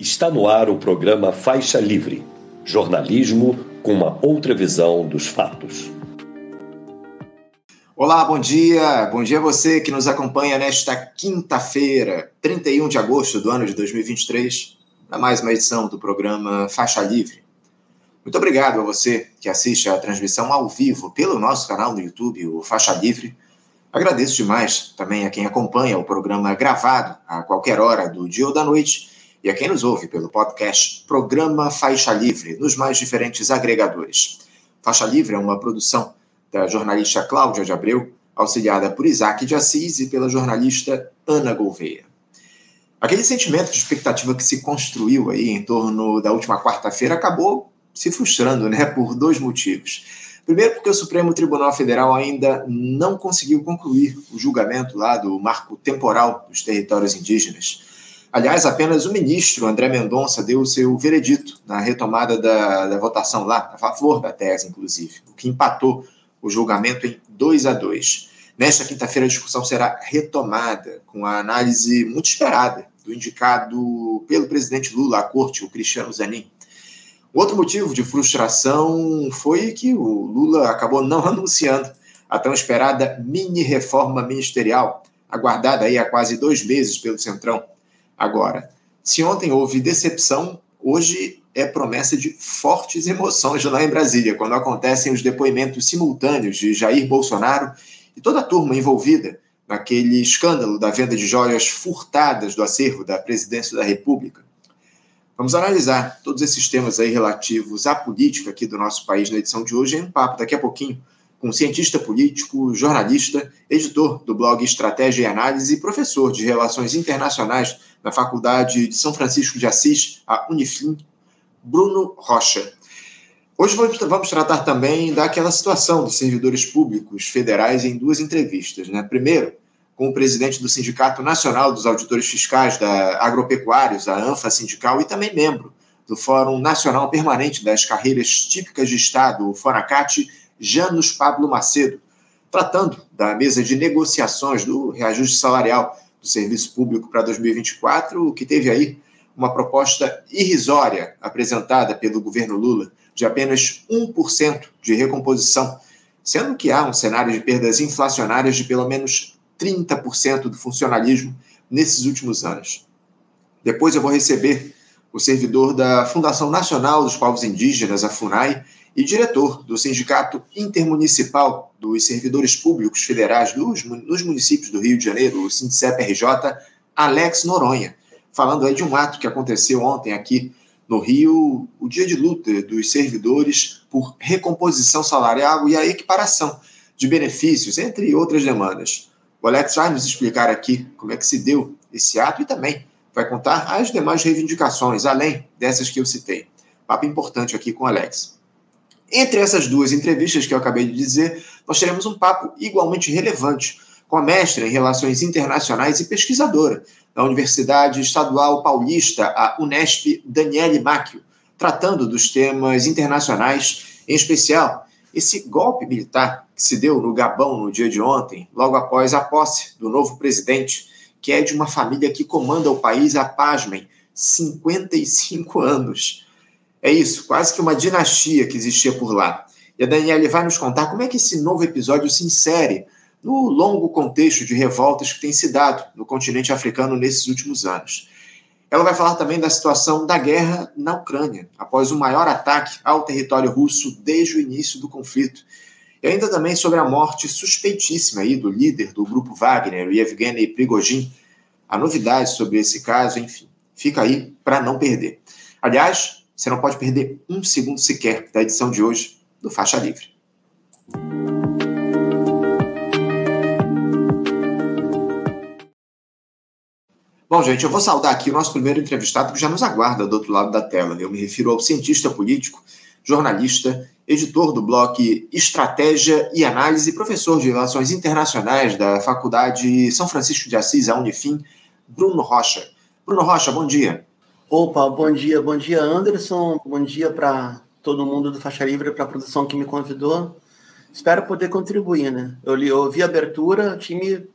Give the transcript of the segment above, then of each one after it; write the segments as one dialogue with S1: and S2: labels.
S1: Está no ar o programa Faixa Livre jornalismo com uma outra visão dos fatos.
S2: Olá, bom dia. Bom dia a você que nos acompanha nesta quinta-feira, 31 de agosto do ano de 2023, para mais uma edição do programa Faixa Livre. Muito obrigado a você que assiste a transmissão ao vivo pelo nosso canal no YouTube, o Faixa Livre. Agradeço demais também a quem acompanha o programa gravado a qualquer hora do dia ou da noite e a quem nos ouve pelo podcast Programa Faixa Livre, nos mais diferentes agregadores. Faixa Livre é uma produção da jornalista Cláudia de Abreu, auxiliada por Isaac de Assis e pela jornalista Ana Gouveia. Aquele sentimento de expectativa que se construiu aí em torno da última quarta-feira acabou se frustrando, né, por dois motivos. Primeiro, porque o Supremo Tribunal Federal ainda não conseguiu concluir o julgamento lá do marco temporal dos territórios indígenas. Aliás, apenas o ministro André Mendonça deu o seu veredito na retomada da, da votação lá, a favor da tese, inclusive, o que empatou o julgamento em 2 a 2. Nesta quinta-feira, a discussão será retomada com a análise muito esperada do indicado pelo presidente Lula à corte, o Cristiano Zanin. Outro motivo de frustração foi que o Lula acabou não anunciando a tão esperada mini reforma ministerial, aguardada aí há quase dois meses pelo Centrão. Agora, se ontem houve decepção, hoje é promessa de fortes emoções lá em Brasília, quando acontecem os depoimentos simultâneos de Jair Bolsonaro e toda a turma envolvida naquele escândalo da venda de joias furtadas do acervo da presidência da República. Vamos analisar todos esses temas aí relativos à política aqui do nosso país na edição de hoje em um papo daqui a pouquinho com cientista político, jornalista, editor do blog Estratégia e Análise e professor de Relações Internacionais na Faculdade de São Francisco de Assis, a Unifim, Bruno Rocha. Hoje vamos tratar também daquela situação dos servidores públicos federais em duas entrevistas. Né? Primeiro, com o presidente do Sindicato Nacional dos Auditores Fiscais da Agropecuários, a ANFA Sindical, e também membro do Fórum Nacional Permanente das Carreiras Típicas de Estado, o FONACAT, Janus Pablo Macedo, tratando da mesa de negociações do reajuste salarial do serviço público para 2024, que teve aí uma proposta irrisória apresentada pelo governo Lula de apenas 1% de recomposição, sendo que há um cenário de perdas inflacionárias de pelo menos 30% do funcionalismo nesses últimos anos. Depois eu vou receber o servidor da Fundação Nacional dos Povos Indígenas, a FUNAI, e diretor do Sindicato Intermunicipal dos Servidores Públicos Federais dos, nos municípios do Rio de Janeiro, o SINDCEP-RJ, Alex Noronha, falando aí de um ato que aconteceu ontem aqui no Rio, o dia de luta dos servidores por recomposição salarial e a equiparação de benefícios, entre outras demandas. O Alex vai nos explicar aqui como é que se deu esse ato e também vai contar as demais reivindicações, além dessas que eu citei. Papo importante aqui com o Alex. Entre essas duas entrevistas que eu acabei de dizer, nós teremos um papo igualmente relevante com a mestra em Relações Internacionais e pesquisadora da Universidade Estadual Paulista, a Unesp, Daniele Macchio, tratando dos temas internacionais, em especial esse golpe militar que se deu no Gabão no dia de ontem, logo após a posse do novo presidente, que é de uma família que comanda o país há, pasmem, 55 anos. É isso, quase que uma dinastia que existia por lá. E a Daniela vai nos contar como é que esse novo episódio se insere no longo contexto de revoltas que tem se dado no continente africano nesses últimos anos. Ela vai falar também da situação da guerra na Ucrânia, após o maior ataque ao território russo desde o início do conflito. E ainda também sobre a morte suspeitíssima aí do líder do grupo Wagner, Yevgeny Prigozhin. A novidade sobre esse caso, enfim, fica aí para não perder. Aliás, você não pode perder um segundo sequer da edição de hoje do Faixa Livre. Bom, gente, eu vou saudar aqui o nosso primeiro entrevistado que já nos aguarda do outro lado da tela. Eu me refiro ao cientista político, jornalista, editor do blog Estratégia e Análise, professor de Relações Internacionais da Faculdade São Francisco de Assis, a Unifim, Bruno Rocha. Bruno Rocha, bom dia.
S3: Opa, bom dia, bom dia Anderson, bom dia para todo mundo do Faixa Livre, para a produção que me convidou. Espero poder contribuir, né? Eu, li, eu ouvi a abertura, time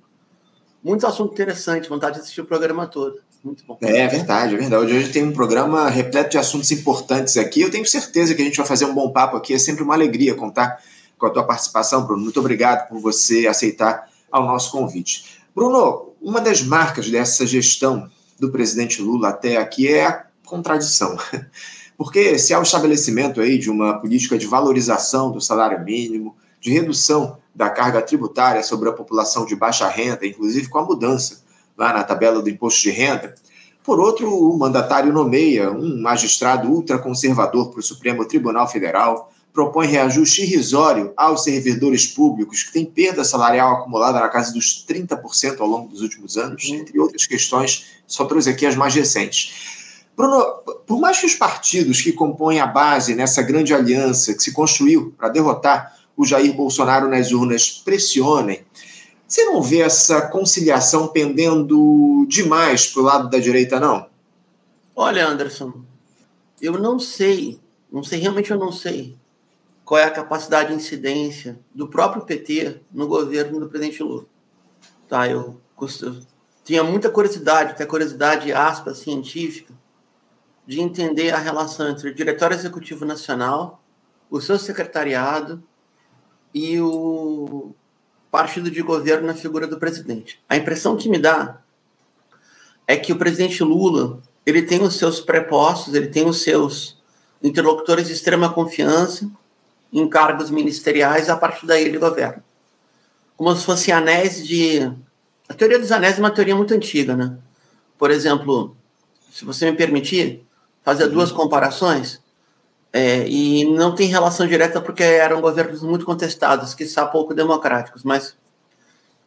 S3: muitos assuntos interessantes, vontade de assistir o programa todo. Muito bom.
S2: É verdade, é verdade. Hoje tem um programa repleto de assuntos importantes aqui. Eu tenho certeza que a gente vai fazer um bom papo aqui. É sempre uma alegria contar com a tua participação, Bruno. Muito obrigado por você aceitar ao nosso convite. Bruno, uma das marcas dessa gestão do presidente Lula até aqui é a contradição. Porque se há o estabelecimento aí de uma política de valorização do salário mínimo, de redução da carga tributária sobre a população de baixa renda, inclusive com a mudança lá na tabela do imposto de renda, por outro, o mandatário nomeia um magistrado ultraconservador para o Supremo Tribunal Federal, propõe reajuste irrisório aos servidores públicos, que têm perda salarial acumulada na casa dos 30% ao longo dos últimos anos, entre outras questões, só trouxe aqui as mais recentes. Bruno, por mais que os partidos que compõem a base nessa grande aliança que se construiu para derrotar o Jair Bolsonaro nas urnas pressionem, você não vê essa conciliação pendendo demais para o lado da direita, não?
S3: Olha, Anderson, eu não sei, não sei, realmente eu não sei qual é a capacidade de incidência do próprio PT no governo do presidente Lula. Tá, eu, eu tinha muita curiosidade, até curiosidade, científica, de entender a relação entre o Diretório Executivo Nacional, o seu secretariado e o partido de governo na figura do presidente. A impressão que me dá é que o presidente Lula ele tem os seus prepostos, ele tem os seus interlocutores de extrema confiança em cargos ministeriais, a partir daí ele governa. Como se fossem anéis de. A teoria dos anéis é uma teoria muito antiga, né? Por exemplo, se você me permitir, fazer duas comparações, é, e não tem relação direta porque eram governos muito contestados, que são pouco democráticos, mas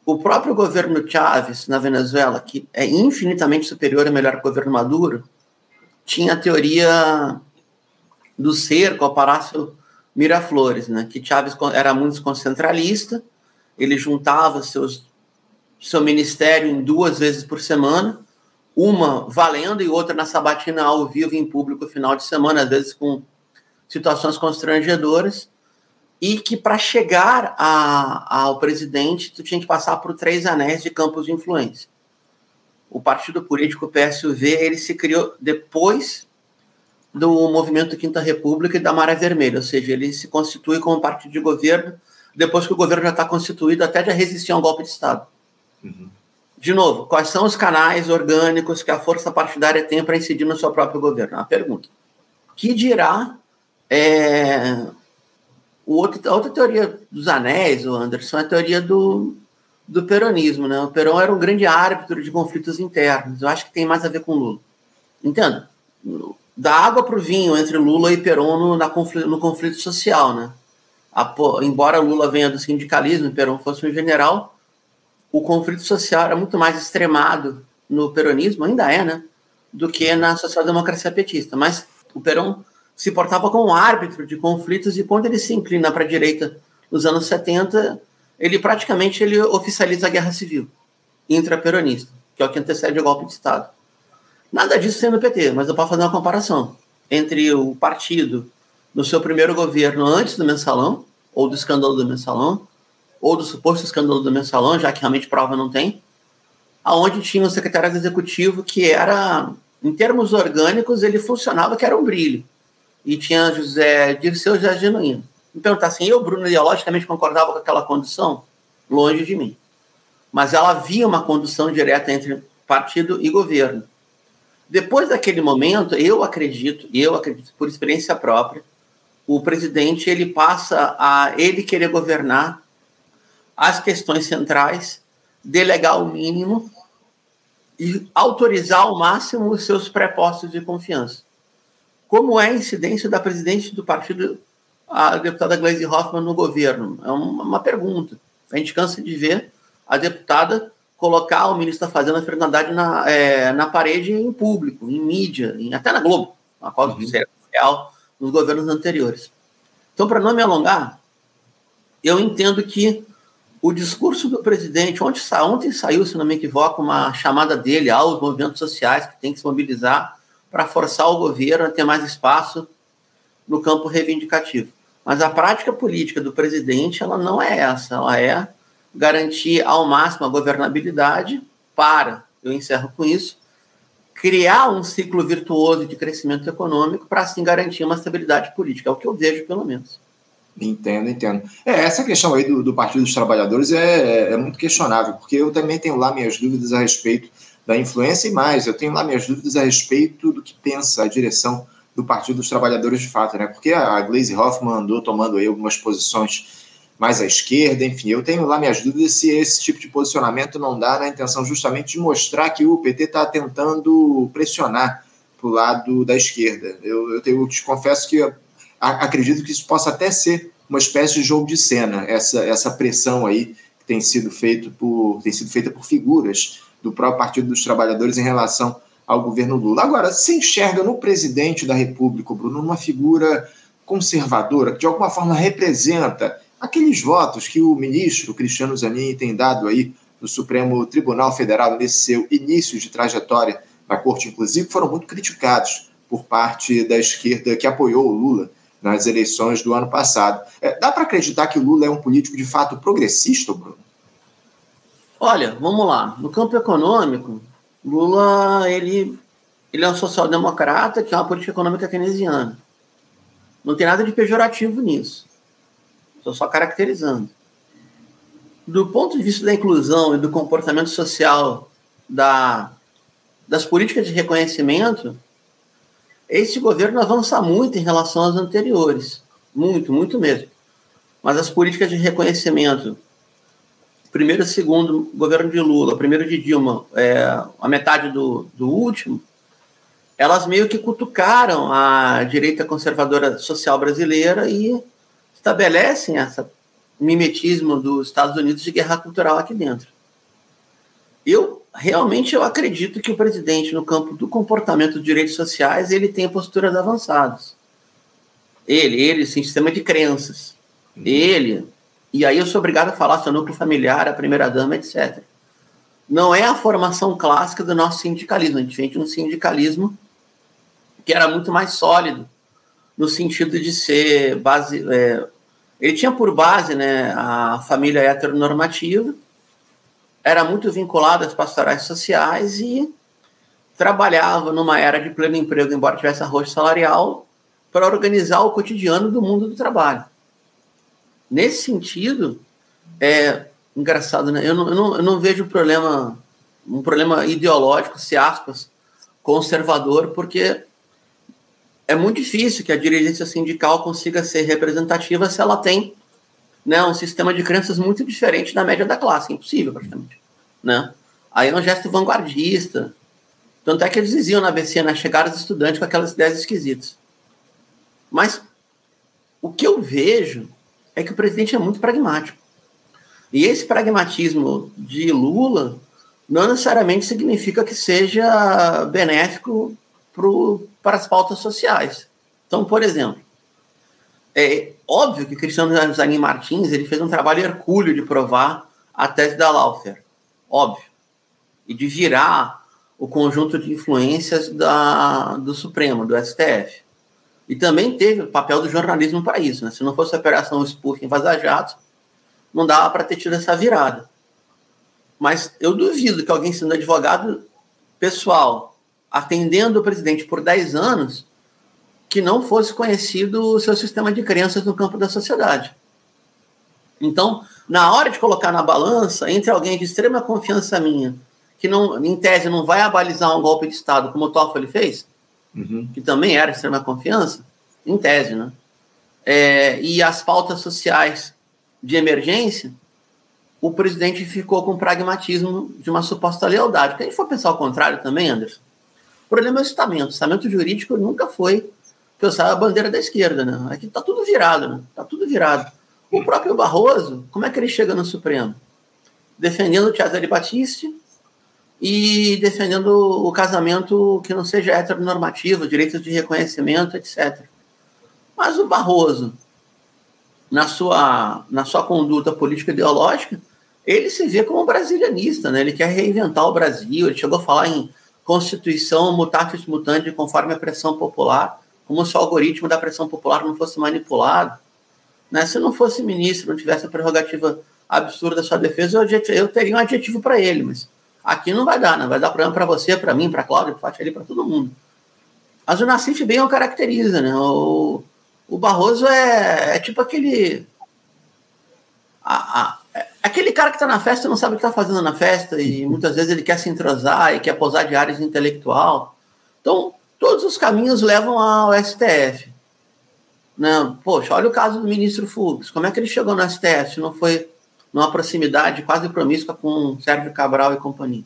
S3: o próprio governo Chávez na Venezuela, que é infinitamente superior ao melhor governo Maduro, tinha a teoria do cerco ao Palácio Miraflores, né? que Chávez era muito concentralista, ele juntava seus, seu ministério em duas vezes por semana, uma valendo e outra na sabatina ao vivo em público final de semana, às vezes com situações constrangedoras, e que para chegar a, ao presidente tu tinha que passar por três anéis de campos de influência. O partido político PSUV ele se criou depois do movimento Quinta República e da Maré Vermelha, ou seja, ele se constitui como partido de governo depois que o governo já está constituído, até já resistir a um golpe de Estado. Uhum de novo, quais são os canais orgânicos que a força partidária tem para incidir no seu próprio governo? É uma pergunta. Que dirá é, o outro, a outra teoria dos anéis, o Anderson, é a teoria do, do peronismo. Né? O Perón era um grande árbitro de conflitos internos. Eu acho que tem mais a ver com Lula. Entenda? Da água para o vinho entre Lula e Perón no, na conflito, no conflito social. Né? A, embora Lula venha do sindicalismo e Perón fosse um general, o conflito social era muito mais extremado no peronismo, ainda é, né? Do que na social-democracia petista. Mas o Perón se portava como árbitro de conflitos e quando ele se inclina para a direita nos anos 70, ele praticamente ele oficializa a guerra civil intraperonista, que é o que antecede o golpe de Estado. Nada disso no PT, mas eu posso fazer uma comparação entre o partido no seu primeiro governo antes do mensalão, ou do escândalo do mensalão, ou do suposto escândalo do mensalão, já que realmente prova não tem, aonde tinha um secretário executivo que era, em termos orgânicos, ele funcionava que era um brilho. E tinha José Dirceu José Genuíno. Me perguntar assim, eu, Bruno, ideologicamente concordava com aquela condução? Longe de mim. Mas ela havia uma condução direta entre partido e governo. Depois daquele momento, eu acredito, eu acredito por experiência própria, o presidente ele passa a ele querer governar as questões centrais, delegar o mínimo e autorizar ao máximo os seus prepostos de confiança. Como é a incidência da presidente do partido, a deputada Gleisi Hoffmann, no governo? É uma, pergunta. A gente cansa de ver a deputada colocar o ministro da Fazenda, Fernando Haddad, na, é, na parede em público, em mídia, em, até na Globo, na qual uhum. é real nos governos anteriores. Então, para não me alongar, eu entendo que o discurso do presidente, ontem, ontem saiu, se não me equivoco, uma chamada dele aos movimentos sociais que tem que se mobilizar para forçar o governo a ter mais espaço no campo reivindicativo. Mas a prática política do presidente, ela não é essa, ela é garantir ao máximo a governabilidade para, eu encerro com isso, criar um ciclo virtuoso de crescimento econômico para assim garantir uma estabilidade política. É o que eu vejo, pelo menos.
S2: Entendo, entendo. É, essa questão aí do, do Partido dos Trabalhadores é, é, muito questionável, porque eu também tenho lá minhas dúvidas a respeito da influência e mais, eu tenho lá minhas dúvidas a respeito do que pensa a direção do Partido dos Trabalhadores de fato, né? Porque a Glaze Hoffman andou tomando aí algumas posições mais à esquerda, enfim, eu tenho lá minhas dúvidas se esse tipo de posicionamento não dá na intenção justamente de mostrar que o PT está tentando pressionar para o lado da esquerda. Eu, eu, eu te confesso que acredito que isso possa até ser uma espécie de jogo de cena, essa, essa pressão aí que tem sido, feito por, tem sido feita por figuras do próprio Partido dos Trabalhadores em relação ao governo Lula. Agora, se enxerga no presidente da República, Bruno, uma figura conservadora, que de alguma forma representa aqueles votos que o ministro Cristiano Zanin tem dado aí no Supremo Tribunal Federal nesse seu início de trajetória na corte, inclusive, foram muito criticados por parte da esquerda que apoiou o Lula nas eleições do ano passado. É, dá para acreditar que o Lula é um político de fato progressista, Bruno?
S3: Olha, vamos lá. No campo econômico, Lula ele, ele é um social-democrata que é uma política econômica keynesiana. Não tem nada de pejorativo nisso. Estou só caracterizando. Do ponto de vista da inclusão e do comportamento social da, das políticas de reconhecimento, esse governo avança muito em relação aos anteriores. Muito, muito mesmo. Mas as políticas de reconhecimento, primeiro e segundo governo de Lula, primeiro de Dilma, é, a metade do, do último, elas meio que cutucaram a direita conservadora social brasileira e estabelecem esse mimetismo dos Estados Unidos de guerra cultural aqui dentro. Eu realmente eu acredito que o presidente, no campo do comportamento dos direitos sociais, ele tem posturas avançadas. Ele, ele, sim, sistema de crenças. Uhum. Ele, e aí eu sou obrigado a falar seu núcleo familiar, a primeira-dama, etc. Não é a formação clássica do nosso sindicalismo. A gente vem de um sindicalismo que era muito mais sólido, no sentido de ser base. É, ele tinha por base né, a família heteronormativa, era muito vinculado às pastorais sociais e trabalhava numa era de pleno emprego, embora tivesse arroz salarial, para organizar o cotidiano do mundo do trabalho. Nesse sentido, é engraçado, né? Eu não, eu não, eu não vejo problema, um problema ideológico, se aspas, conservador, porque é muito difícil que a dirigência sindical consiga ser representativa se ela tem né, um sistema de crenças muito diferente da média da classe, impossível praticamente, né? Aí é um gesto vanguardista, tanto é que eles diziam na ABC, na né, chegada dos estudantes com aquelas ideias esquisitas. Mas o que eu vejo é que o presidente é muito pragmático. E esse pragmatismo de Lula não necessariamente significa que seja benéfico pro, para as pautas sociais. Então, por exemplo, é óbvio que Cristiano Zanin Martins ele fez um trabalho hercúleo de provar a tese da Laufer, óbvio, e de virar o conjunto de influências da, do Supremo, do STF. E também teve o papel do jornalismo para isso. Né? Se não fosse a operação Spoof em Vaza Jato, não dava para ter tido essa virada. Mas eu duvido que alguém sendo advogado pessoal, atendendo o presidente por 10 anos, que não fosse conhecido o seu sistema de crenças no campo da sociedade. Então, na hora de colocar na balança, entre alguém de extrema confiança minha, que não, em tese não vai abalizar um golpe de Estado, como o Toffoli fez, uhum. que também era extrema confiança, em tese, né? É, e as pautas sociais de emergência, o presidente ficou com pragmatismo de uma suposta lealdade. Porque a gente for pensar o contrário também, Anderson, o problema é o estamento. O estamento jurídico nunca foi, que eu saiba, a bandeira da esquerda, né? Aqui tá tudo virado, né? Tá tudo virado. O próprio Barroso, como é que ele chega no Supremo? Defendendo o Cesare Battisti, e defendendo o casamento que não seja heteronormativo, direitos de reconhecimento, etc. Mas o Barroso, na sua, na sua conduta política ideológica, ele se vê como brasilianista, né? ele quer reinventar o Brasil, ele chegou a falar em constituição mutatis mutandis conforme a pressão popular, como se o algoritmo da pressão popular não fosse manipulado. Né? Se não fosse ministro, não tivesse a prerrogativa absurda da sua defesa, eu, eu teria um adjetivo para ele, mas Aqui não vai dar, não vai dar problema para você, para mim, para Cláudio, para ali, para todo mundo. Mas o Nassif bem o caracteriza, né? O, o Barroso é, é tipo aquele. A, a, aquele cara que está na festa não sabe o que está fazendo na festa e muitas vezes ele quer se entrosar e quer posar de áreas intelectual. Então, todos os caminhos levam ao STF. Não, poxa, olha o caso do ministro Fux. Como é que ele chegou no STF? Se não foi numa proximidade quase promíscua com Sérgio Cabral e companhia.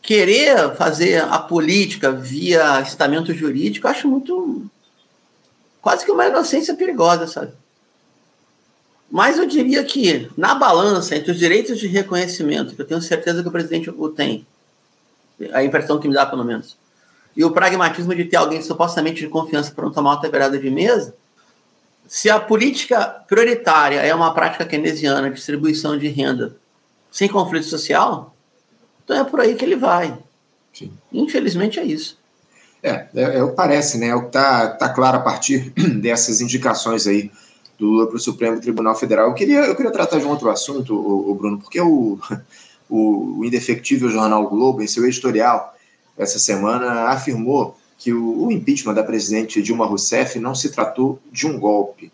S3: Querer fazer a política via estamento jurídico, eu acho muito. quase que uma inocência perigosa, sabe? Mas eu diria que, na balança entre os direitos de reconhecimento, que eu tenho certeza que o presidente o tem, a impressão que me dá, pelo menos, e o pragmatismo de ter alguém supostamente de confiança para não tomar outra virada de mesa, se a política prioritária é uma prática keynesiana, distribuição de renda sem conflito social, então é por aí que ele vai. Sim. Infelizmente é isso.
S2: É, é, é o que parece, né? É o que está tá claro a partir dessas indicações aí do Lula para o Supremo Tribunal Federal. Eu queria, eu queria tratar de um outro assunto, o, Bruno, porque o, o, o indefectível jornal Globo, em seu editorial, essa semana, afirmou que o, o impeachment da presidente Dilma Rousseff não se tratou de um golpe.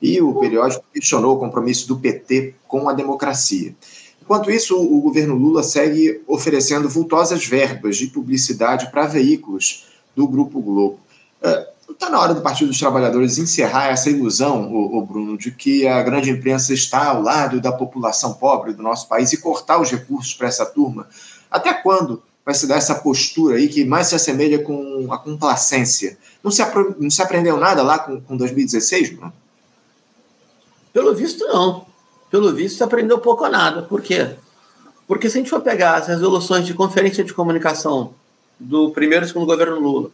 S2: E o periódico questionou o compromisso do PT com a democracia. Enquanto isso, o governo Lula segue oferecendo vultosas verbas de publicidade para veículos do Grupo Globo. Está na hora do Partido dos Trabalhadores encerrar essa ilusão, o, o, Bruno, de que a grande imprensa está ao lado da população pobre do nosso país e cortar os recursos para essa turma. Até quando vai se dar essa postura aí que mais se assemelha com a complacência. Não se, não se aprendeu nada lá com, com 2016, Bruno?
S3: Pelo visto, não. Pelo visto, se aprendeu pouco ou nada. Por quê? Porque se a gente for pegar as resoluções de conferência de comunicação do primeiro e segundo governo Lula,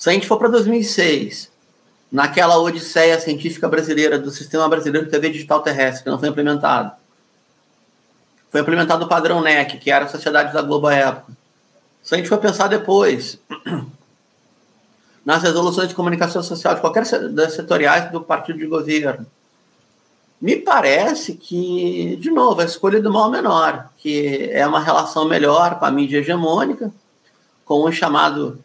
S3: se a gente for para 2006, naquela odisseia científica brasileira do sistema brasileiro de TV digital terrestre, que não foi implementado, foi implementado o padrão NEC, que era a sociedade da Globo à época. Se a gente for pensar depois, nas resoluções de comunicação social de qualquer das setoriais do partido de governo, me parece que, de novo, a escolha do mal menor, que é uma relação melhor com a mídia hegemônica, com o chamado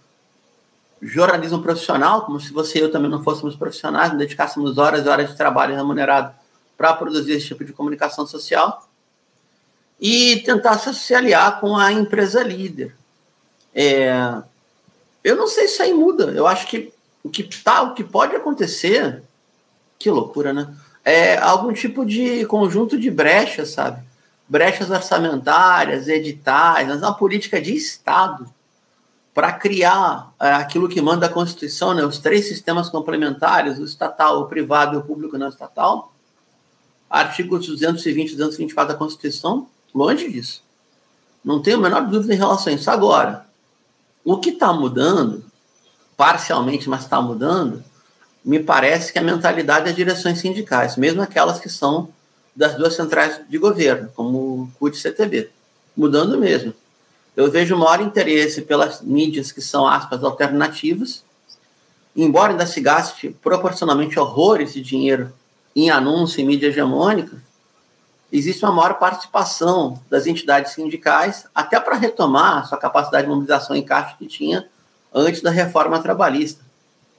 S3: jornalismo profissional, como se você e eu também não fôssemos profissionais, não dedicássemos horas e horas de trabalho remunerado para produzir esse tipo de comunicação social e tentar se aliar com a empresa líder. É, eu não sei se isso aí muda. Eu acho que o que tá, o que pode acontecer, que loucura, né? É algum tipo de conjunto de brechas, sabe? Brechas orçamentárias, editais, mas uma política de Estado para criar é, aquilo que manda a Constituição, né? Os três sistemas complementares, o estatal, o privado e o público não estatal. Artigos 220 e 224 da Constituição Longe disso. Não tenho a menor dúvida em relação a isso. Agora, o que está mudando, parcialmente, mas está mudando, me parece que a mentalidade das direções sindicais, mesmo aquelas que são das duas centrais de governo, como o CUT e CTB. Mudando mesmo. Eu vejo maior interesse pelas mídias que são, aspas, alternativas, embora ainda se gaste proporcionalmente horrores de dinheiro em anúncio e mídia hegemônica, existe uma maior participação das entidades sindicais, até para retomar sua capacidade de mobilização em caixa que tinha antes da reforma trabalhista.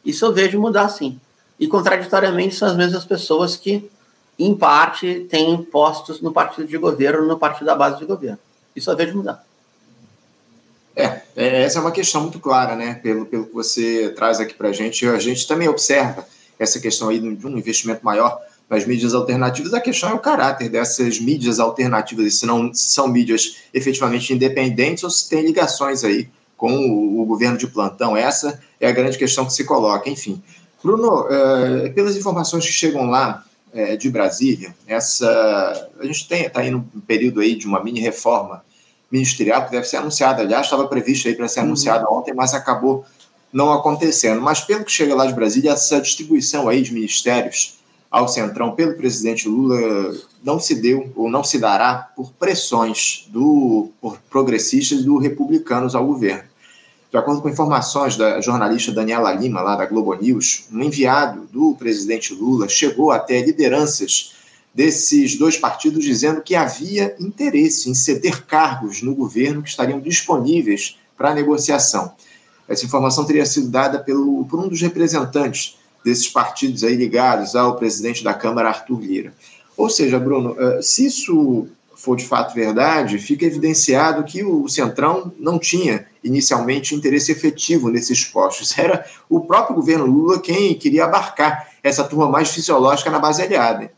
S3: Isso eu vejo mudar sim. E, contraditoriamente, são as mesmas pessoas que, em parte, têm postos no partido de governo, no partido da base de governo. Isso eu vejo mudar.
S2: É, é essa é uma questão muito clara, né? Pelo, pelo que você traz aqui para a gente. A gente também observa essa questão aí de um investimento maior nas mídias alternativas, a questão é o caráter dessas mídias alternativas, se não se são mídias efetivamente independentes ou se tem ligações aí com o, o, governo de plantão. Essa é a grande questão que se coloca. Enfim, Bruno, é, pelas informações que chegam lá é, de Brasília, essa a gente está aí no período aí de uma mini reforma ministerial que deve ser anunciada. Aliás, estava previsto aí para ser uhum. anunciada ontem, mas acabou não acontecendo. Mas pelo que chega lá de Brasília, essa distribuição aí de ministérios ao Centrão pelo presidente Lula não se deu ou não se dará por pressões do por progressistas e do republicanos ao governo. De acordo com informações da jornalista Daniela Lima, lá da Globo News, um enviado do presidente Lula chegou até lideranças desses dois partidos dizendo que havia interesse em ceder cargos no governo que estariam disponíveis para negociação. Essa informação teria sido dada pelo, por um dos representantes desses partidos aí ligados ao presidente da Câmara, Arthur Lira. Ou seja, Bruno, eh, se isso for de fato verdade, fica evidenciado que o Centrão não tinha inicialmente interesse efetivo nesses postos. Era o próprio governo Lula quem queria abarcar essa turma mais fisiológica na base aliada.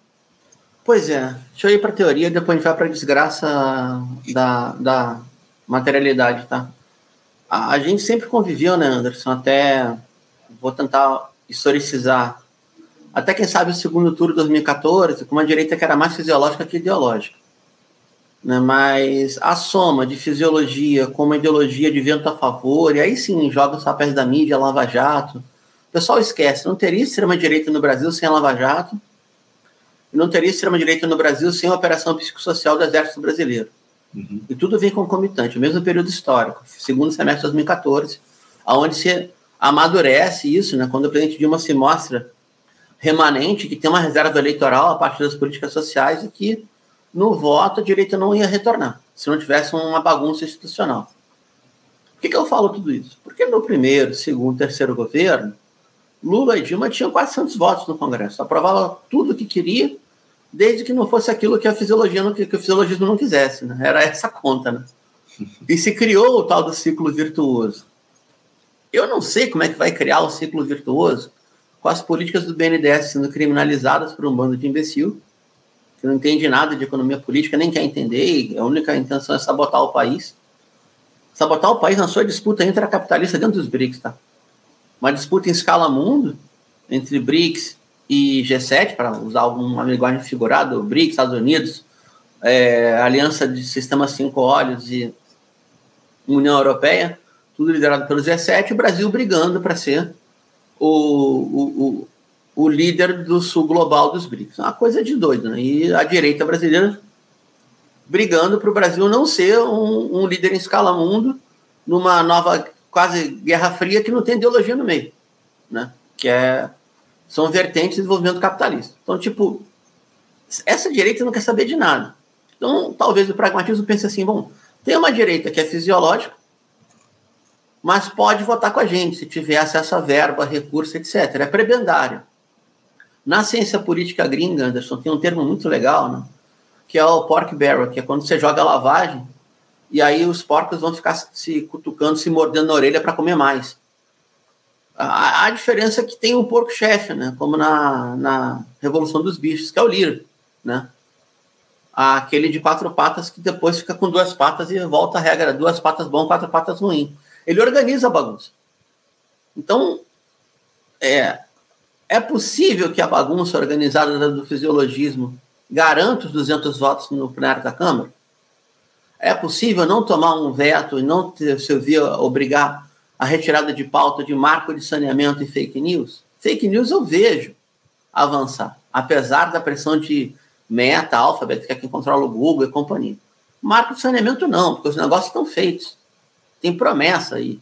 S3: Pois é. Deixa eu ir para teoria, depois a gente vai para desgraça da, da materialidade, tá? A, a, gente sempre conviveu, né, Anderson? Até. Vou tentar historicizar. Até quem sabe o segundo turno de 2014, com uma direita que era mais fisiológica que ideológica. Né? Mas a soma de fisiologia com uma ideologia de vento a favor, e aí sim joga os papéis da mídia, Lava Jato. O pessoal esquece, não teria extrema-direita no Brasil sem a Lava Jato não teria extrema-direita no Brasil sem a operação psicossocial do Exército Brasileiro. Uhum. E tudo vem concomitante, o mesmo período histórico, segundo semestre de 2014, aonde se amadurece isso, né, quando o presidente Dilma se mostra remanente, que tem uma reserva eleitoral a partir das políticas sociais e que no voto a direita não ia retornar, se não tivesse uma bagunça institucional. Por que, que eu falo tudo isso? Porque no primeiro, segundo, terceiro governo, Lula e Dilma tinham 400 votos no Congresso, aprovava tudo o que queria, desde que não fosse aquilo que a fisiologia não, que o fisiologismo não quisesse, né? Era essa conta, né? E se criou o tal do ciclo virtuoso. Eu não sei como é que vai criar o ciclo virtuoso com as políticas do BNDES sendo criminalizadas por um bando de imbecil que não entende nada de economia política, nem quer entender, e a única intenção é sabotar o país. Sabotar o país na sua disputa intracapitalista dentro dos BRICS, tá? Uma disputa em escala mundo entre BRICS e G7, para usar uma linguagem figurada, BRICS, Estados Unidos, é, Aliança de Sistemas Cinco Olhos e União Europeia, tudo liderado pelo G7, o Brasil brigando para ser o, o, o, o, líder do sul global dos BRICS. Uma coisa de doido, né? E a direita brasileira brigando para o Brasil não ser um, um líder em escala mundo numa nova quase Guerra Fria que não tem ideologia no meio, né? Que é são vertentes de desenvolvimento capitalista. Então, tipo, essa direita não quer saber de nada. Então, talvez o pragmatismo pense assim, bom, tem uma direita que é fisiológica, mas pode votar com a gente se tiver acesso a verba, recurso, etc. É prebendário. Na ciência política gringa, Anderson, tem um termo muito legal, né? que é o pork barrel, que é quando você joga lavagem e aí os porcos vão ficar se cutucando, se mordendo na orelha para comer mais. A, a, diferença é que tem um porco-chefe, né? Como na, na Revolução dos Bichos, que é o Lira, né? Aquele de quatro patas que depois fica com duas patas e volta a regra, duas patas bom, quatro patas ruim. Ele organiza a bagunça. Então, é, é possível que a bagunça organizada do fisiologismo garanta os 200 votos no plenário da Câmara? É possível não tomar um veto e não se ouvir obrigar a retirada de pauta de marco de saneamento e fake news? Fake news eu vejo avançar, apesar da pressão de Meta, Alphabet, que é quem controla o Google e companhia. Marco de saneamento não, porque os negócios estão feitos. Tem promessa aí.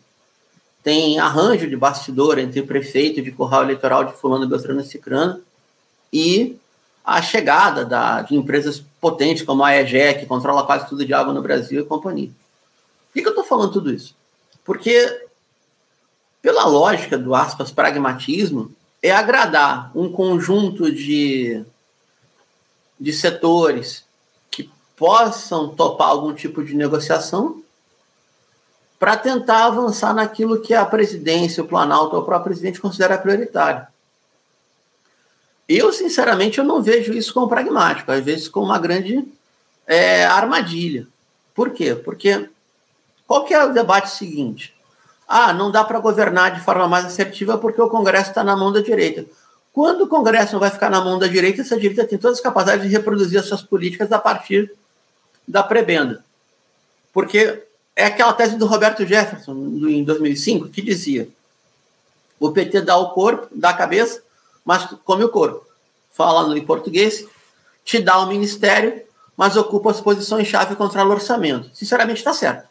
S3: Tem arranjo de bastidor entre prefeito de curral eleitoral de fulano, beltrano e cicrano e a chegada da, de empresas potentes como a EGE, que controla quase tudo de água no Brasil e companhia. Por que, que eu estou falando tudo isso? Porque, pela lógica do aspas pragmatismo, é agradar um conjunto de, de setores que possam topar algum tipo de negociação para tentar avançar naquilo que a presidência, o Planalto ou o próprio presidente considera prioritário. Eu, sinceramente, eu não vejo isso como pragmático, às vezes como uma grande é, armadilha. Por quê? Porque qual que é o debate seguinte? Ah, não dá para governar de forma mais assertiva porque o Congresso está na mão da direita. Quando o Congresso não vai ficar na mão da direita, essa direita tem todas as capacidades de reproduzir as suas políticas a partir da prebenda. Porque é aquela tese do Roberto Jefferson, em 2005, que dizia: o PT dá o corpo, dá a cabeça, mas come o corpo. Falando em português, te dá o ministério, mas ocupa as posições-chave controla o orçamento. Sinceramente, está certo.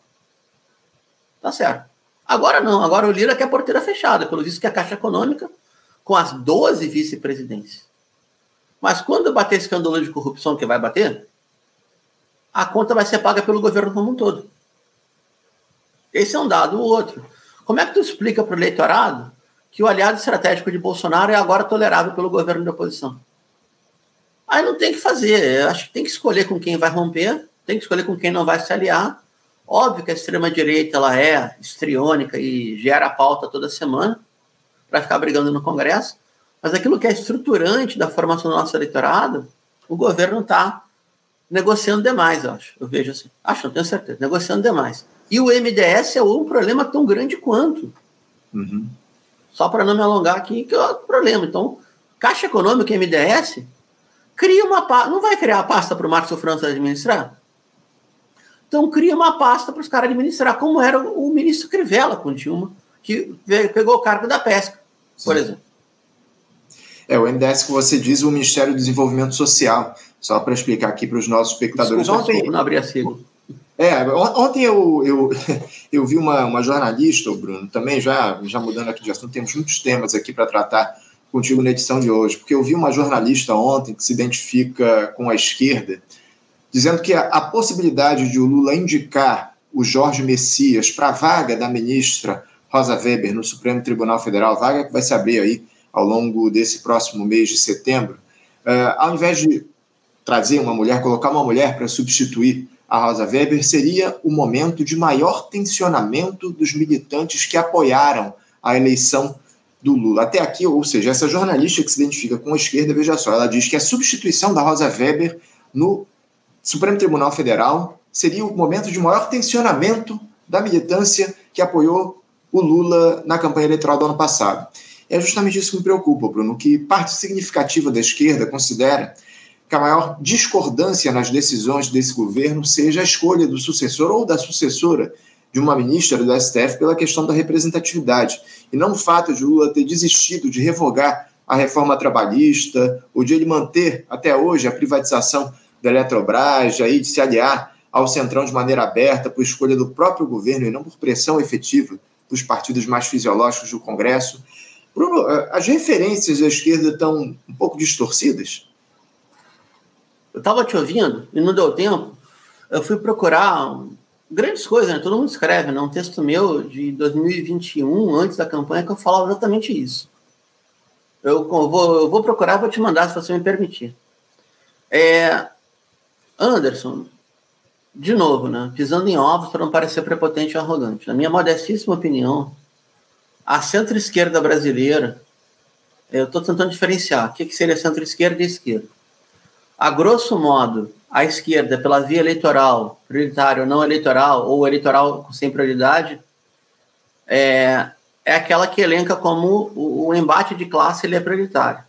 S3: Está certo. Agora não, agora o Lira quer porteira fechada, pelo visto que a Caixa Econômica, com as 12 vice-presidências. Mas quando bater escândalo de corrupção que vai bater, a conta vai ser paga pelo governo como um todo. Esse é um dado. O outro, como é que tu explica para o eleitorado que o aliado estratégico de Bolsonaro é agora tolerável pelo governo da oposição? Aí não tem que fazer. Eu acho que tem que escolher com quem vai romper, tem que escolher com quem não vai se aliar. Óbvio que a extrema-direita ela é estriônica e gera pauta toda semana para ficar brigando no Congresso, mas aquilo que é estruturante da formação do nosso eleitorado, o governo está negociando demais, eu acho. Eu vejo assim. Acho, não tenho certeza. Negociando demais. E o MDS é um problema tão grande quanto. Uhum. Só para não me alongar aqui, que é outro problema. Então, Caixa Econômica e MDS cria uma pasta. Não vai criar a pasta para o Márcio França administrar? Então, cria uma pasta para os caras administrar, como era o ministro Crivella com Dilma, que pegou o cargo da pesca, Sim. por exemplo.
S2: É, o MDS que você diz, o Ministério do Desenvolvimento Social. Só para explicar aqui para os nossos espectadores.
S3: Desculpa, ontem, não abri a sigla.
S2: É, ontem eu, eu, eu vi uma, uma jornalista, o Bruno, também já, já mudando aqui de assunto, temos muitos temas aqui para tratar contigo na edição de hoje, porque eu vi uma jornalista ontem que se identifica com a esquerda, dizendo que a, a possibilidade de o Lula indicar o Jorge Messias para a vaga da ministra Rosa Weber no Supremo Tribunal Federal, vaga que vai se abrir aí ao longo desse próximo mês de setembro, uh, ao invés de trazer uma mulher, colocar uma mulher para substituir a Rosa Weber, seria o momento de maior tensionamento dos militantes que apoiaram a eleição do Lula. Até aqui, ou seja, essa jornalista que se identifica com a esquerda, veja só, ela diz que a substituição da Rosa Weber no Supremo Tribunal Federal seria o momento de maior tensionamento da militância que apoiou o Lula na campanha eleitoral do ano passado. É justamente isso que me preocupa, Bruno, que parte significativa da esquerda considera que a maior discordância nas decisões desse governo seja a escolha do sucessor ou da sucessora de uma ministra do STF pela questão da representatividade, e não o fato de Lula ter desistido de revogar a reforma trabalhista, ou de ele manter até hoje a privatização da Eletrobras, aí de se aliar ao Centrão de maneira aberta por escolha do próprio governo e não por pressão efetiva dos partidos mais fisiológicos do Congresso. Bruno, as referências da esquerda estão um pouco distorcidas?
S3: Eu estava te ouvindo e não deu tempo. Eu fui procurar grandes coisas, né? Todo mundo escreve, né? Um texto meu de 2021, antes da campanha, que eu falava exatamente isso. Eu vou, eu vou procurar, vou te mandar, se você me permitir. É, Anderson, de novo, né? Pisando em ovos para não parecer prepotente e arrogante. Na minha modestíssima opinião, a centro-esquerda brasileira, eu estou tentando diferenciar o que, que seria centro-esquerda e esquerda a grosso modo, a esquerda, pela via eleitoral, prioritária ou não eleitoral, ou eleitoral sem prioridade, é, é aquela que elenca como o, o embate de classe ele é prioritário.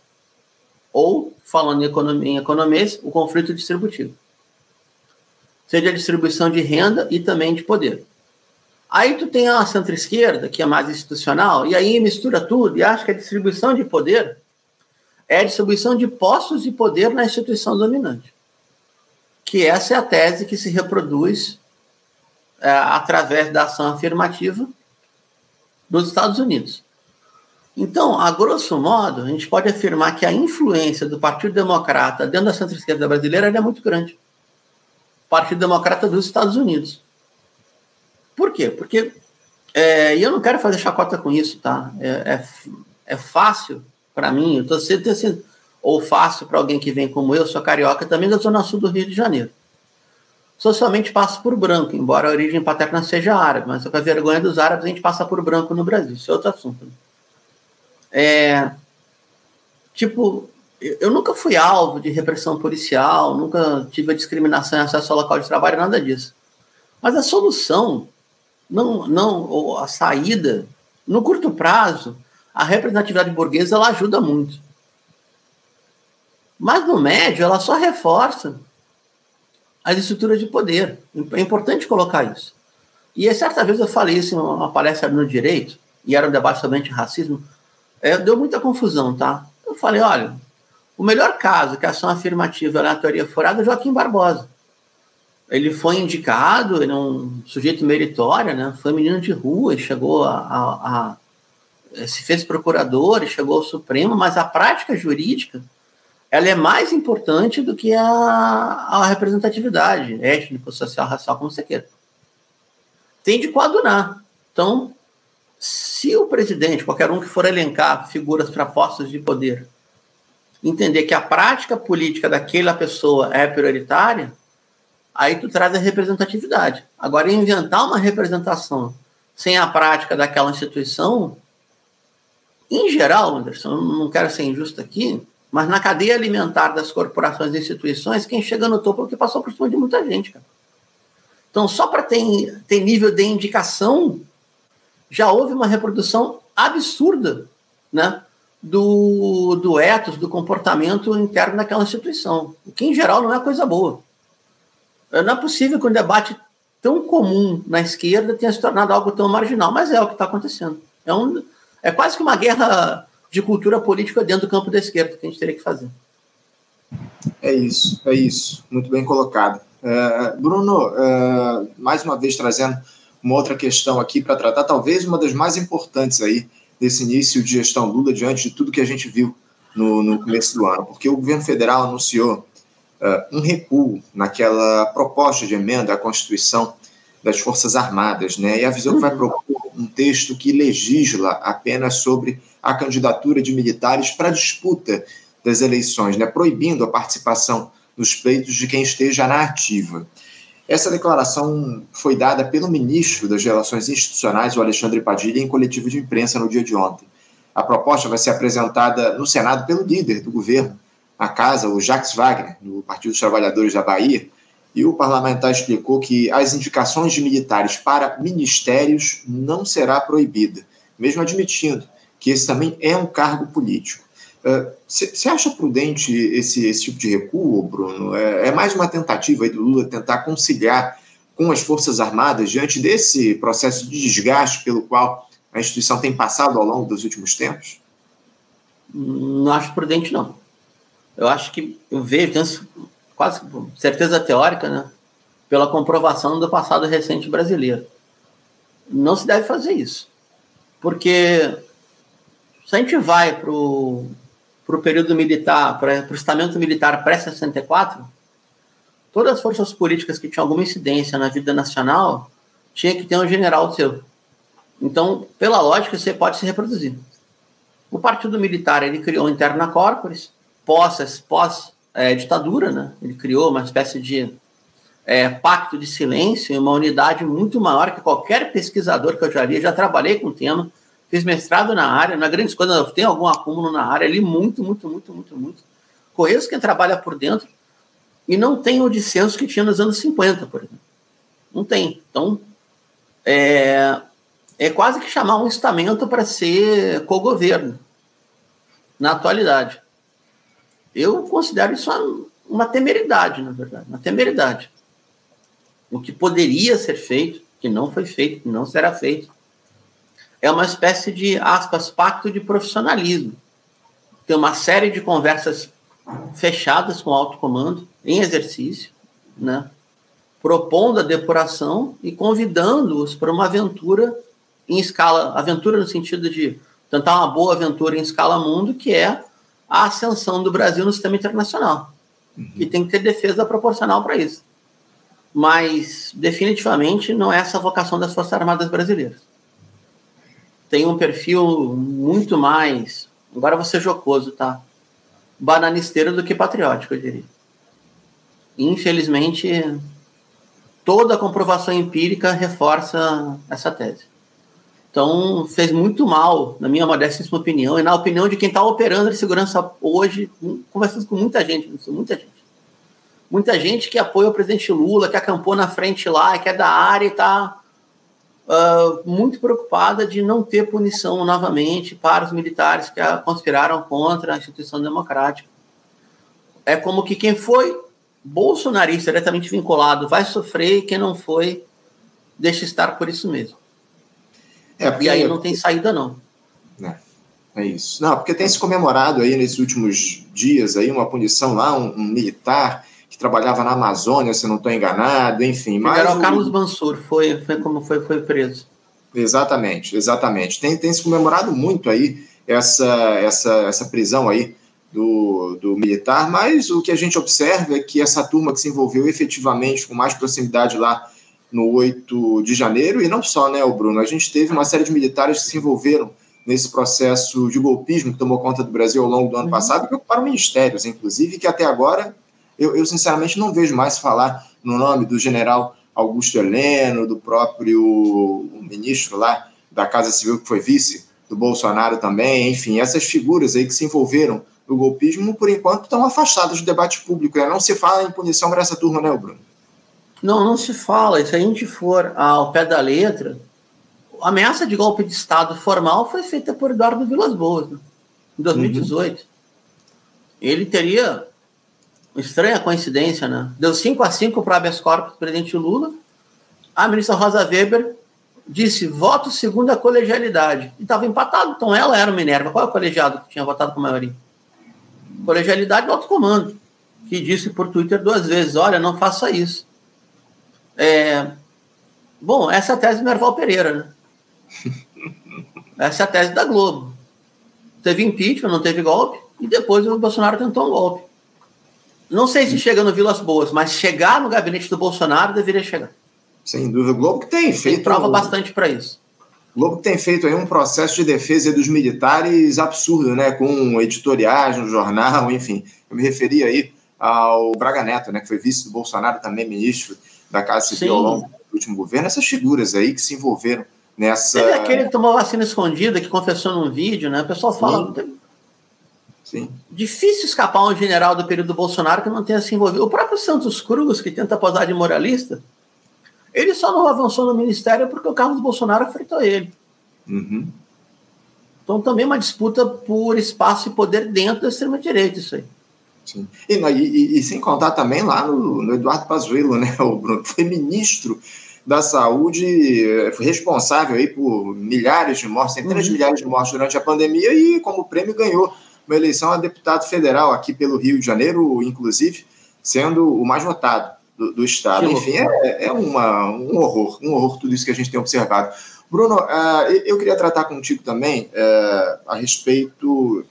S3: Ou, falando em economia, em economês, o conflito distributivo. Seja a distribuição de renda e também de poder. Aí tu tem a centro-esquerda, que é mais institucional, e aí mistura tudo e acha que a distribuição de poder é a distribuição de postos de poder na instituição dominante. Que essa é a tese que se reproduz é, através da ação afirmativa dos Estados Unidos. Então, a grosso modo, a gente pode afirmar que a influência do Partido Democrata dentro da centro-esquerda brasileira é muito grande. Partido Democrata dos Estados Unidos. Por quê? Porque, é, e eu não quero fazer chacota com isso, tá? É, é, é fácil para mim, eu estou sempre assim, ou fácil para alguém que vem como eu, sou carioca também da Zona Sul do Rio de Janeiro. Socialmente passo por branco, embora a origem paterna seja árabe, mas com a vergonha dos árabes a gente passa por branco no Brasil, isso é outro assunto. Né? É, tipo, eu nunca fui alvo de repressão policial, nunca tive discriminação em acesso ao local de trabalho, nada disso. Mas a solução, não, não, ou a saída, no curto prazo, a representatividade burguesa ela ajuda muito. Mas no médio, ela só reforça as estruturas de poder. É importante colocar isso. E certa vez eu falei isso em uma palestra no direito, e era um debate sobre racismo, é, deu muita confusão, tá? Eu falei, olha, o melhor caso que a ação afirmativa na teoria furada é Joaquim Barbosa. Ele foi indicado, ele é um sujeito meritório, né? Foi menino de rua chegou a, a se fez procurador e chegou ao Supremo, mas a prática jurídica ela é mais importante do que a, a representatividade étnico, social, racial, como você queira. Tem de coadunar. Então, se o presidente, qualquer um que for elencar figuras para postos de poder, entender que a prática política daquela pessoa é prioritária, aí tu traz a representatividade. Agora, inventar uma representação sem a prática daquela instituição, em geral, Anderson, não quero ser injusto aqui, mas na cadeia alimentar das corporações e instituições, quem chega no topo é o que passou por cima de muita gente, cara. Então, só para ter, ter nível de indicação, já houve uma reprodução absurda, né? Do, do ethos, do comportamento interno daquela instituição, o que em geral não é coisa boa. Não é possível que um debate tão comum na esquerda tenha se tornado algo tão marginal, mas é o que está acontecendo. É, um, é quase que uma guerra de cultura política dentro do campo da esquerda que a gente teria que fazer.
S2: É isso, é isso. Muito bem colocado. Uh, Bruno, uh, mais uma vez trazendo uma outra questão aqui para tratar, talvez uma das mais importantes aí desse início de gestão Lula, diante de tudo que a gente viu no, no começo do ano, porque o governo federal anunciou uh, um recuo naquela proposta de emenda à Constituição das Forças Armadas, né? E avisou que vai propor um texto que legisla apenas sobre a candidatura de militares para disputa das eleições, né? Proibindo a participação nos pleitos de quem esteja na ativa. Essa declaração foi dada pelo ministro das Relações Institucionais, o Alexandre Padilha, em coletivo de imprensa no dia de ontem. A proposta vai ser apresentada no Senado pelo líder do governo, a casa, o Jacques Wagner, do Partido dos Trabalhadores da Bahia, e o parlamentar explicou que as indicações de militares para ministérios não será proibida, mesmo admitindo que esse também é um cargo político. Você uh, acha prudente esse, esse tipo de recuo, Bruno? É, é mais uma tentativa do Lula tentar conciliar com as Forças Armadas diante desse processo de desgaste pelo qual a instituição tem passado ao longo dos últimos tempos?
S3: Não acho prudente, não. Eu acho que eu vejo, tenho quase certeza teórica, né? Pela comprovação do passado recente brasileiro. Não se deve fazer isso. Porque se a gente vai para o período militar, para o estamento militar pré-64, todas as forças políticas que tinham alguma incidência na vida nacional tinha que ter um general seu. Então, pela lógica, você pode se reproduzir. O Partido Militar ele criou interna corporis, pós, pós é, ditadura, né? Ele criou uma espécie de é, pacto de silêncio uma unidade muito maior que qualquer pesquisador que eu já vi. Já trabalhei com o tema, fiz mestrado na área, na grande eu tenho algum acúmulo na área, li muito, muito, muito, muito, muito. Conheço quem trabalha por dentro e não tem o dissenso que tinha nos anos 50, por exemplo. Não tem. Então, é, é quase que chamar um estamento para ser co-governo na atualidade. Eu considero isso uma, temeridade, na verdade, uma temeridade. O que poderia ser feito, que não foi feito, que não será feito, é uma espécie de, aspas, pacto de profissionalismo. Tem uma série de conversas fechadas com o alto comando, em exercício, né? propondo a depuração e convidando-os para uma aventura em escala, aventura no sentido de tentar uma boa aventura em escala mundo, que é a ascensão do Brasil no sistema internacional. Uhum. E tem que ter defesa proporcional para isso. Mas, definitivamente, não é essa a vocação das Forças Armadas Brasileiras. Tem um perfil muito mais. Agora ser jocoso, tá? Bananisteiro do que patriótico, eu diria. Infelizmente, toda a comprovação empírica reforça essa tese. Então, fez muito mal, na minha modestíssima opinião, e na opinião de quem está operando de segurança hoje, conversando com muita gente, muita gente. Muita gente que apoia o presidente Lula, que acampou na frente lá, que é da área e está uh, ah, muito preocupada de não ter punição novamente para os militares que conspiraram contra a instituição democrática. É como que quem foi bolsonarista diretamente vinculado vai sofrer e quem não foi deixa estar por isso mesmo. É, porque... E aí não tem saída, não.
S2: É, é isso. Não, porque tem se comemorado aí nesses últimos dias aí uma punição lá, um, um militar que trabalhava na Amazônia, se não estou enganado, enfim.
S3: Mas era o Carlos Mansur, foi, foi como foi, foi preso.
S2: Exatamente, exatamente. Tem, tem se comemorado muito aí essa, essa, essa prisão aí do, do militar, mas o que a gente observa é que essa turma que se envolveu efetivamente com mais proximidade lá no 8 de janeiro, e não só, né, o Bruno, a gente teve uma série de militares que se envolveram nesse processo de golpismo que tomou conta do Brasil ao longo do ano uhum. passado, que ocuparam ministérios, inclusive, que até agora eu, eu, sinceramente não vejo mais falar no nome do general Augusto Heleno, do próprio ministro lá da Casa Civil, que foi vice do Bolsonaro também, enfim, essas figuras aí que se envolveram no golpismo, por enquanto, estão afastadas do debate público. Né? Não se fala em punição para essa turma, né, Bruno?
S3: Não, não se fala. Se a gente for ao pé da letra, a ameaça de golpe de Estado formal foi feita por Eduardo Vilas Boas, né? em 2018. Uhum. Ele teria estranha coincidência, né? Deu 5 a 5 para habeas corpus do presidente Lula. A ministra Rosa Weber disse voto segundo a colegialidade. E estava empatado. Então ela era o Minerva. Qual é o colegiado que tinha votado com a maioria? Colegialidade do alto comando, que disse por Twitter duas vezes: olha, não faça isso. É... Bom, essa é a tese do Merval Pereira, né? Essa é a tese da Globo. Teve impeachment, não teve golpe, e depois o Bolsonaro tentou um golpe. Não sei se chega no Vilas Boas, mas chegar no gabinete do Bolsonaro deveria chegar.
S2: Sem dúvida. O Globo que tem feito. Tem
S3: prova bastante para isso.
S2: O Globo tem feito aí um processo de defesa dos militares absurdo, né? Com editoriais no jornal, enfim. Eu me referi aí ao Braga Neto, né? Que foi vice do Bolsonaro, também ministro da Casa Civil ao longo do último governo. Essas figuras aí que se envolveram nessa.
S3: Teve aquele que tomou vacina escondida, que confessou num vídeo, né? O pessoal fala.
S2: Sim. Sim.
S3: Difícil escapar um general do período do Bolsonaro que não tenha se envolvido. O próprio Santos Cruz, que tenta posar de moralista, ele só não avançou no ministério porque o Carlos Bolsonaro fritou ele.
S2: Uhum.
S3: Então também uma disputa por espaço e poder dentro da extrema-direita, isso aí.
S2: Sim. E, e, e, sem contar também lá no, no Eduardo Pazuello, né, o Bruno, foi ministro da Saúde, eh, foi responsável aí por milhares de mortes, centenas uhum. de milhares de mortes durante a pandemia e como prêmio ganhou uma eleição a deputado federal aqui pelo Rio de Janeiro, inclusive, sendo o mais votado do, do Estado. Enfim, é, é uma, um horror, um horror tudo isso que a gente tem observado. Bruno, uh, eu queria tratar contigo também uh, a respeito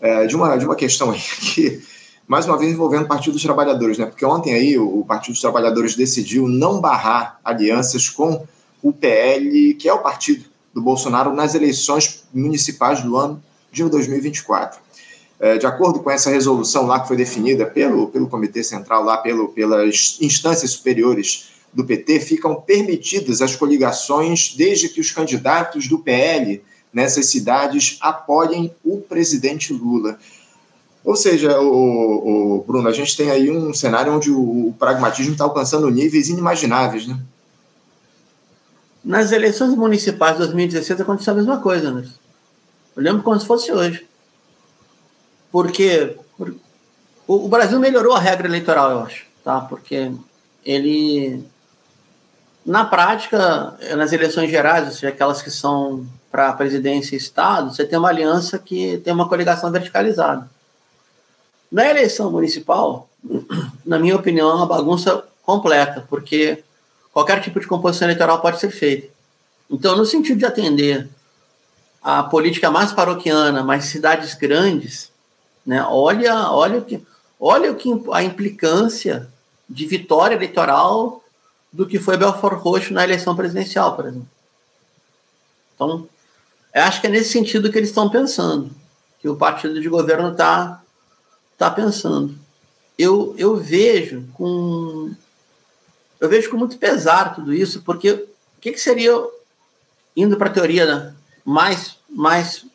S2: uh, de, uma, de uma questão aí que, mais uma vez, envolvendo o Partido dos Trabalhadores, né? Porque ontem aí o, o Partido dos Trabalhadores decidiu não barrar alianças com o PL, que é o partido do Bolsonaro, nas eleições municipais do ano de 2024. É, de acordo com essa resolução lá que foi definida pelo, pelo Comitê Central, lá pelo, pelas instâncias superiores do PT, ficam permitidas as coligações desde que os candidatos do PL nessas cidades apoiem o presidente Lula. Ou seja, o, o Bruno, a gente tem aí um cenário onde o, o pragmatismo está alcançando níveis inimagináveis, né?
S3: Nas eleições municipais de 2016 aconteceu a mesma coisa, né? Eu lembro como se fosse hoje. Porque o Brasil melhorou a regra eleitoral, eu acho, tá? Porque ele, na prática, nas eleições gerais, ou seja, aquelas que são para presidência e Estado, você tem uma aliança que tem uma coligação verticalizada. Na eleição municipal, na minha opinião, é uma bagunça completa, porque qualquer tipo de composição eleitoral pode ser feita. Então, no sentido de atender a política mais paroquiana, mais cidades grandes, né? Olha, olha o que, olha o que a implicância de vitória eleitoral do que foi Belfort Roxo na eleição presidencial, por exemplo. Então, eu acho que é nesse sentido que eles estão pensando, que o partido de governo está tá pensando. Eu, eu vejo com eu vejo com muito pesar tudo isso, porque o que, que seria indo para a teoria né, mais, mais,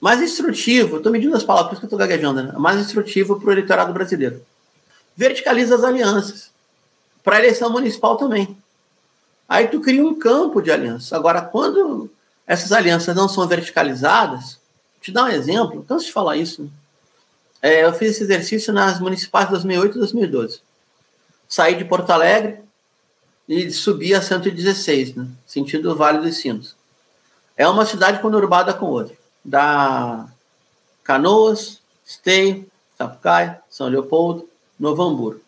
S3: mais instrutivo, estou medindo as palavras, por isso que estou gaguejando, né? mais instrutivo para o eleitorado brasileiro. Verticaliza as alianças. Para a eleição municipal também. Aí tu cria um campo de alianças. Agora, quando essas alianças não são verticalizadas, vou te dar um exemplo, canso de falar isso. Né? É, eu fiz esse exercício nas municipais de 2008 e 2012. Saí de Porto Alegre e subi a 116, né? sentido Vale dos Sinos é uma cidade conurbada com outra. Da Canoas, Esteio, Sapucaia, São Leopoldo, Novo Hamburgo.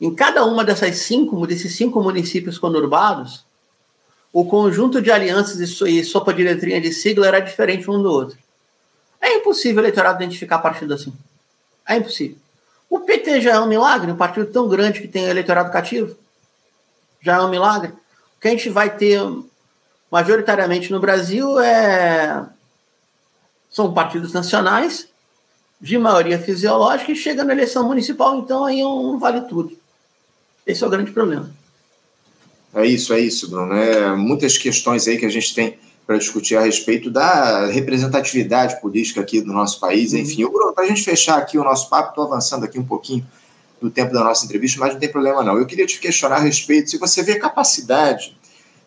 S3: Em cada uma dessas cinco, desses cinco municípios conurbados, o conjunto de alianças e sopa de letrinha de sigla era diferente um do outro. É impossível o eleitorado identificar partido assim. É impossível. O PT já é um milagre, um partido tão grande que tem eleitorado cativo. Já é um milagre. O que a gente vai ter majoritariamente no Brasil é são partidos nacionais de maioria fisiológica e chega na eleição municipal, então aí é um vale tudo. Esse é o grande problema.
S2: É isso, é isso, Bruno. É, muitas questões aí que a gente tem para discutir a respeito da representatividade política aqui do nosso país. Uhum. Enfim, Bruno, para a gente fechar aqui o nosso papo, estou avançando aqui um pouquinho do tempo da nossa entrevista, mas não tem problema não. Eu queria te questionar a respeito se você vê a capacidade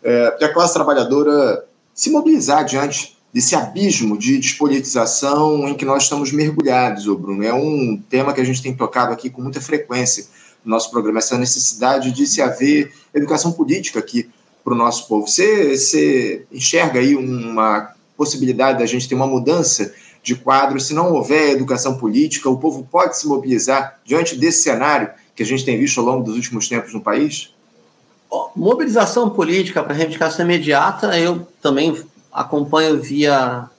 S2: é, da classe trabalhadora se mobilizar diante desse abismo de despolitização em que nós estamos mergulhados, ô Bruno. É um tema que a gente tem tocado aqui com muita frequência no nosso programa, essa necessidade de se haver educação política aqui para o nosso povo. Você, você enxerga aí uma possibilidade da gente ter uma mudança de quadro? Se não houver educação política, o povo pode se mobilizar diante desse cenário que a gente tem visto ao longo dos últimos tempos no país?
S3: Mobilização política para reivindicação imediata, eu também acompanho via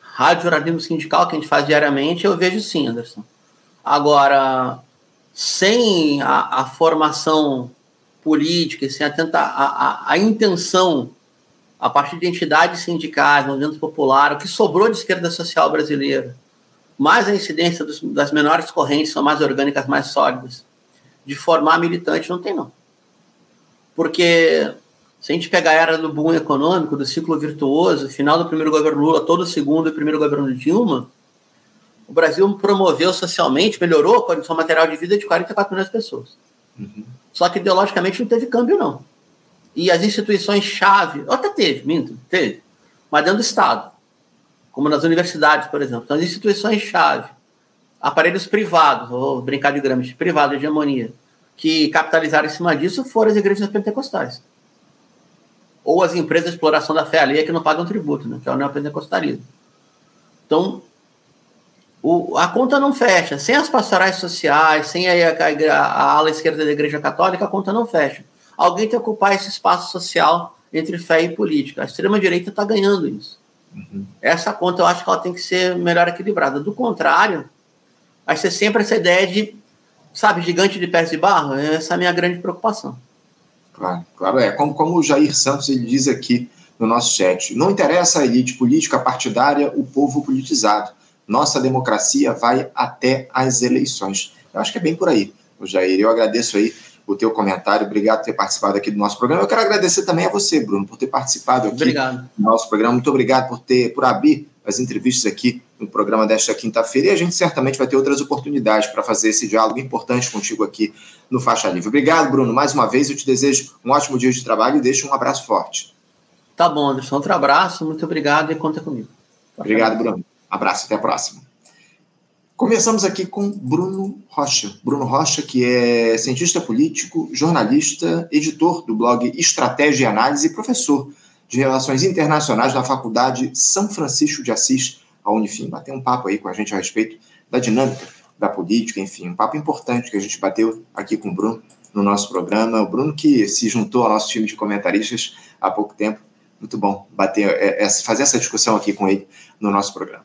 S3: rádio jornalismo sindical que a gente faz diariamente, eu vejo sim, Anderson. Agora, sem a, a formação política, sem a, a, a, a, intenção, a partir de entidades sindicais, movimento popular, o que sobrou de esquerda social brasileira, mais a incidência dos, das menores correntes, são mais orgânicas, mais sólidas, de formar militante, não tem não. Porque se a gente pegar a era do boom econômico, do ciclo virtuoso, final do primeiro governo Lula, todo o segundo e primeiro governo Dilma, o Brasil promoveu socialmente, melhorou a condição material de vida de 44 milhões de pessoas. Uhum. Só que ideologicamente não teve câmbio, não. E as instituições-chave, até teve, minto, teve, mas dentro do Estado, como nas universidades, por exemplo. Então, as instituições-chave, aparelhos privados, vou brincar de gramas, privado, hegemonia, que capitalizaram em cima disso foram as igrejas pentecostais ou as empresas de exploração da fé alheia que não pagam tributo, né, que é o neopentecostalismo. Então, o, a conta não fecha. Sem as pastorais sociais, sem a, a, a, ala esquerda da Igreja Católica, a conta não fecha. Alguém tem que ocupar esse espaço social entre fé e política. A extrema-direita está ganhando isso. Uhum. Essa conta eu acho que ela tem que ser melhor equilibrada. Do contrário, vai ser sempre essa ideia de, sabe, gigante de pés de barro. Essa é a minha grande preocupação.
S2: Claro, claro é. Como, como o Jair Santos ele diz aqui no nosso chat, não interessa a elite política partidária, o povo politizado. Nossa democracia vai até as eleições. Eu acho que é bem por aí, o Jair. Eu agradeço aí o teu comentário, obrigado por ter participado aqui do nosso programa. Eu quero agradecer também a você, Bruno, por ter participado aqui
S3: obrigado.
S2: do nosso programa. Muito obrigado por ter por abrir as entrevistas aqui no programa desta quinta-feira e a gente certamente vai ter outras oportunidades para fazer esse diálogo importante contigo aqui no Faixa Livre. Obrigado, Bruno. Mais uma vez, eu te desejo um ótimo dia de trabalho e deixo um abraço forte.
S3: Tá bom, Anderson. Outro abraço, muito obrigado e conta comigo.
S2: Obrigado, Bruno. Abraço, até a próxima. Começamos aqui com Bruno Rocha. Bruno Rocha, que é cientista político, jornalista, editor do blog Estratégia e Análise e professor de Relações Internacionais da Faculdade São Francisco de Assis, a Unifim. Bateu um papo aí com a gente a respeito da dinâmica da política, enfim, um papo importante que a gente bateu aqui com o Bruno no nosso programa. O Bruno que se juntou ao nosso time de comentaristas há pouco tempo. Muito bom bater, é, é, fazer essa discussão aqui com ele no nosso programa.